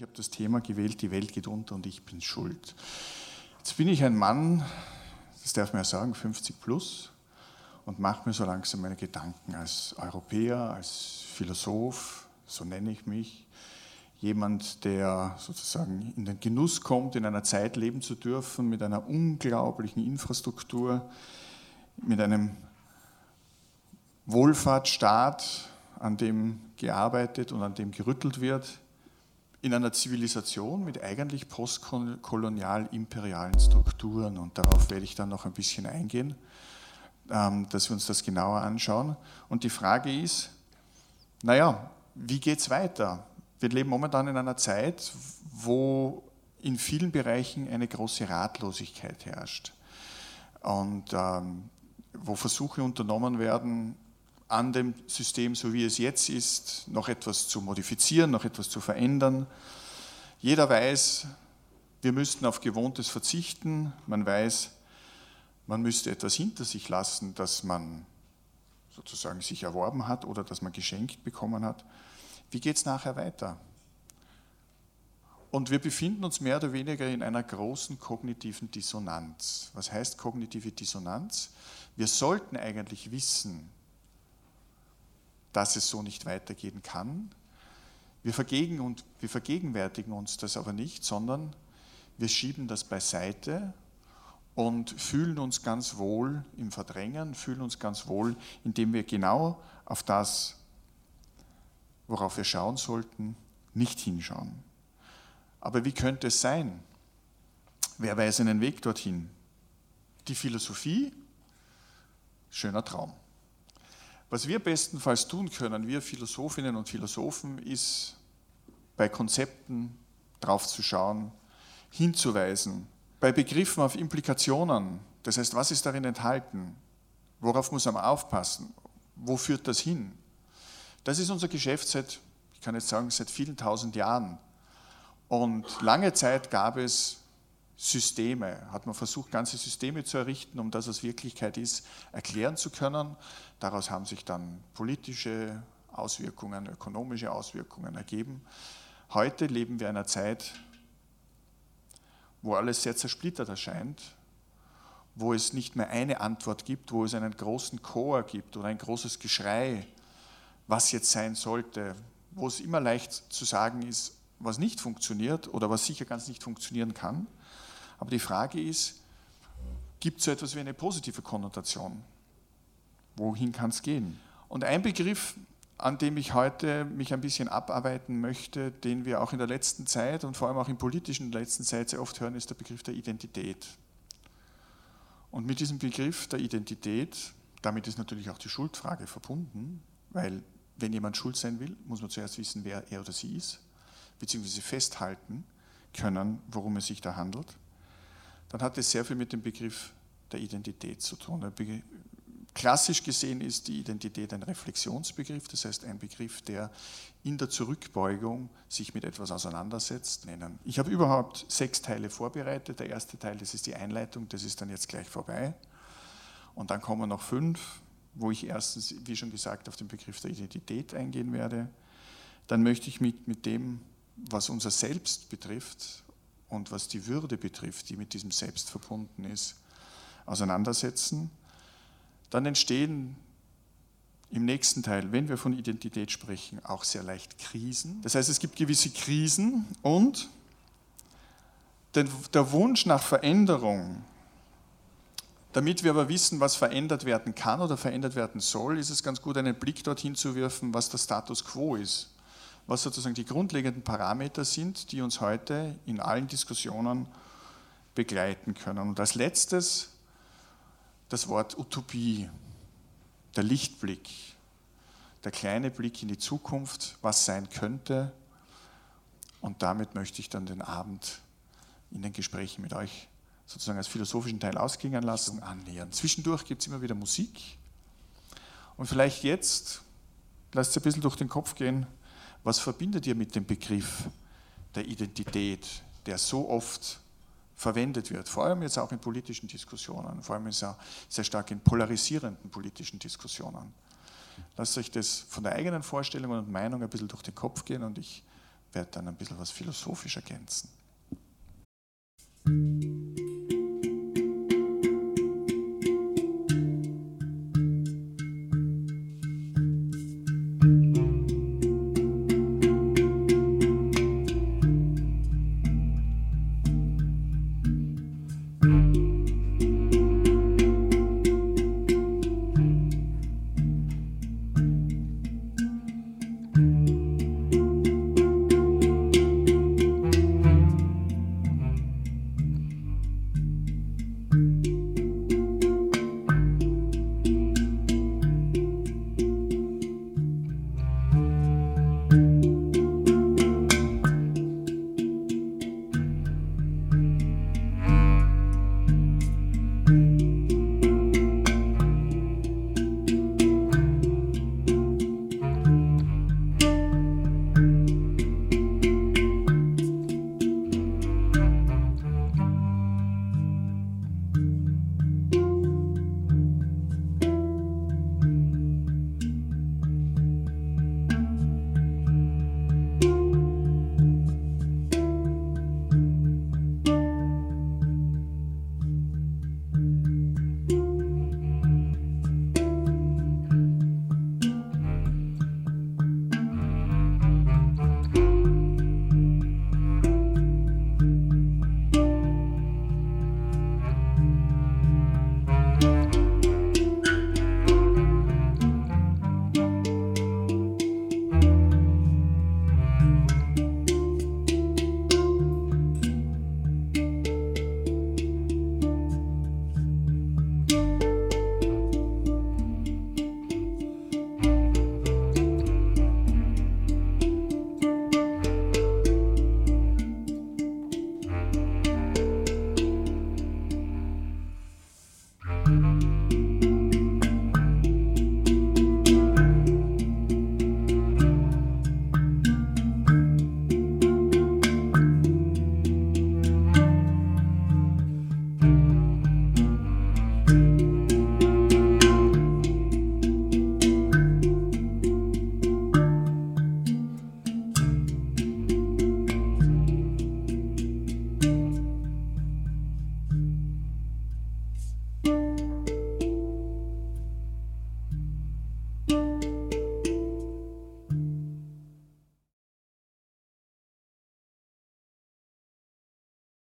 Ich habe das Thema gewählt, die Welt geht unter und ich bin schuld. Jetzt bin ich ein Mann, das darf man ja sagen, 50 plus und mache mir so langsam meine Gedanken als Europäer, als Philosoph, so nenne ich mich, jemand, der sozusagen in den Genuss kommt, in einer Zeit leben zu dürfen mit einer unglaublichen Infrastruktur, mit einem Wohlfahrtsstaat, an dem gearbeitet und an dem gerüttelt wird, in einer Zivilisation mit eigentlich postkolonial-imperialen Strukturen. Und darauf werde ich dann noch ein bisschen eingehen, ähm, dass wir uns das genauer anschauen. Und die Frage ist, naja, wie geht es weiter? Wir leben momentan in einer Zeit, wo in vielen Bereichen eine große Ratlosigkeit herrscht und ähm, wo Versuche unternommen werden, an dem System, so wie es jetzt ist, noch etwas zu modifizieren, noch etwas zu verändern. Jeder weiß, wir müssten auf Gewohntes verzichten. Man weiß, man müsste etwas hinter sich lassen, das man sozusagen sich erworben hat oder das man geschenkt bekommen hat. Wie geht es nachher weiter? Und wir befinden uns mehr oder weniger in einer großen kognitiven Dissonanz. Was heißt kognitive Dissonanz? Wir sollten eigentlich wissen, dass es so nicht weitergehen kann. Wir, vergegen und, wir vergegenwärtigen uns das aber nicht, sondern wir schieben das beiseite und fühlen uns ganz wohl im Verdrängen, fühlen uns ganz wohl, indem wir genau auf das, worauf wir schauen sollten, nicht hinschauen. Aber wie könnte es sein? Wer weiß einen Weg dorthin? Die Philosophie? Schöner Traum. Was wir bestenfalls tun können, wir Philosophinnen und Philosophen, ist bei Konzepten drauf zu schauen, hinzuweisen, bei Begriffen auf Implikationen, das heißt, was ist darin enthalten, worauf muss man aufpassen, wo führt das hin. Das ist unser Geschäft seit, ich kann jetzt sagen, seit vielen tausend Jahren. Und lange Zeit gab es Systeme, hat man versucht, ganze Systeme zu errichten, um das, was Wirklichkeit ist, erklären zu können. Daraus haben sich dann politische Auswirkungen, ökonomische Auswirkungen ergeben. Heute leben wir in einer Zeit, wo alles sehr zersplittert erscheint, wo es nicht mehr eine Antwort gibt, wo es einen großen Chor gibt oder ein großes Geschrei, was jetzt sein sollte, wo es immer leicht zu sagen ist, was nicht funktioniert oder was sicher ganz nicht funktionieren kann. Aber die Frage ist, gibt es so etwas wie eine positive Konnotation? Wohin kann es gehen? Und ein Begriff, an dem ich heute mich ein bisschen abarbeiten möchte, den wir auch in der letzten Zeit und vor allem auch im politischen in der letzten Zeit sehr oft hören, ist der Begriff der Identität. Und mit diesem Begriff der Identität, damit ist natürlich auch die Schuldfrage verbunden, weil wenn jemand schuld sein will, muss man zuerst wissen, wer er oder sie ist, beziehungsweise festhalten können, worum es sich da handelt dann hat es sehr viel mit dem Begriff der Identität zu tun. Klassisch gesehen ist die Identität ein Reflexionsbegriff, das heißt ein Begriff, der in der Zurückbeugung sich mit etwas auseinandersetzt. Ich habe überhaupt sechs Teile vorbereitet. Der erste Teil, das ist die Einleitung, das ist dann jetzt gleich vorbei. Und dann kommen noch fünf, wo ich erstens, wie schon gesagt, auf den Begriff der Identität eingehen werde. Dann möchte ich mit, mit dem, was unser Selbst betrifft, und was die Würde betrifft, die mit diesem Selbst verbunden ist, auseinandersetzen, dann entstehen im nächsten Teil, wenn wir von Identität sprechen, auch sehr leicht Krisen. Das heißt, es gibt gewisse Krisen und der Wunsch nach Veränderung, damit wir aber wissen, was verändert werden kann oder verändert werden soll, ist es ganz gut, einen Blick dorthin zu werfen, was der Status quo ist was sozusagen die grundlegenden Parameter sind, die uns heute in allen Diskussionen begleiten können. Und als letztes das Wort Utopie, der Lichtblick, der kleine Blick in die Zukunft, was sein könnte. Und damit möchte ich dann den Abend in den Gesprächen mit euch sozusagen als philosophischen Teil ausklingen lassen, annähern. Zwischendurch gibt es immer wieder Musik. Und vielleicht jetzt, lasst es ein bisschen durch den Kopf gehen, was verbindet ihr mit dem Begriff der Identität, der so oft verwendet wird, vor allem jetzt auch in politischen Diskussionen, vor allem sehr, sehr stark in polarisierenden politischen Diskussionen. Lasst euch das von der eigenen Vorstellung und Meinung ein bisschen durch den Kopf gehen und ich werde dann ein bisschen was philosophisch ergänzen.